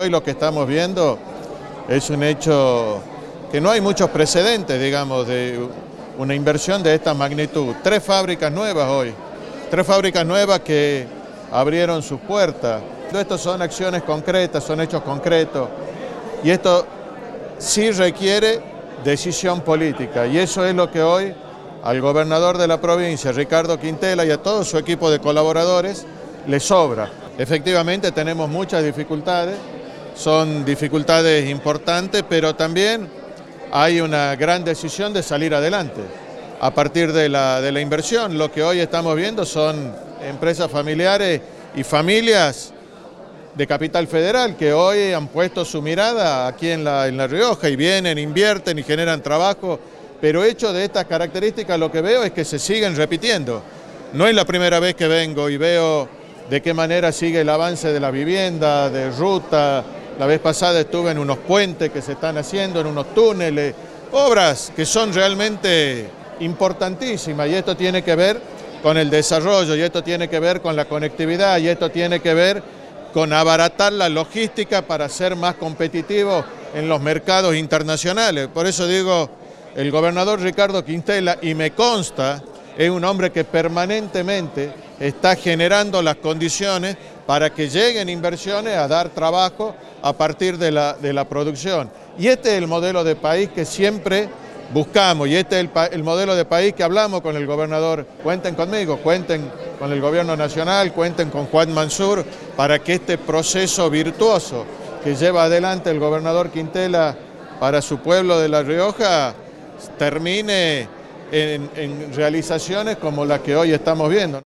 Hoy lo que estamos viendo es un hecho que no hay muchos precedentes, digamos, de una inversión de esta magnitud. Tres fábricas nuevas hoy, tres fábricas nuevas que abrieron sus puertas. Esto son acciones concretas, son hechos concretos y esto sí requiere decisión política y eso es lo que hoy al gobernador de la provincia, Ricardo Quintela, y a todo su equipo de colaboradores le sobra. Efectivamente tenemos muchas dificultades, son dificultades importantes, pero también hay una gran decisión de salir adelante a partir de la, de la inversión. Lo que hoy estamos viendo son empresas familiares y familias de Capital Federal que hoy han puesto su mirada aquí en la, en la Rioja y vienen, invierten y generan trabajo, pero hecho de estas características lo que veo es que se siguen repitiendo. No es la primera vez que vengo y veo de qué manera sigue el avance de la vivienda, de ruta, la vez pasada estuve en unos puentes que se están haciendo, en unos túneles, obras que son realmente importantísimas y esto tiene que ver con el desarrollo y esto tiene que ver con la conectividad y esto tiene que ver con abaratar la logística para ser más competitivo en los mercados internacionales. Por eso digo, el gobernador Ricardo Quintela, y me consta, es un hombre que permanentemente está generando las condiciones para que lleguen inversiones a dar trabajo a partir de la, producción. Y este es el modelo de país que siempre buscamos y este es el, el, modelo de país que hablamos con el gobernador. Cuenten conmigo, cuenten con el gobierno nacional, cuenten con Juan Mansur para que este proceso virtuoso que lleva adelante el gobernador Quintela para su pueblo de La Rioja termine en, realizaciones como la que hoy estamos viendo.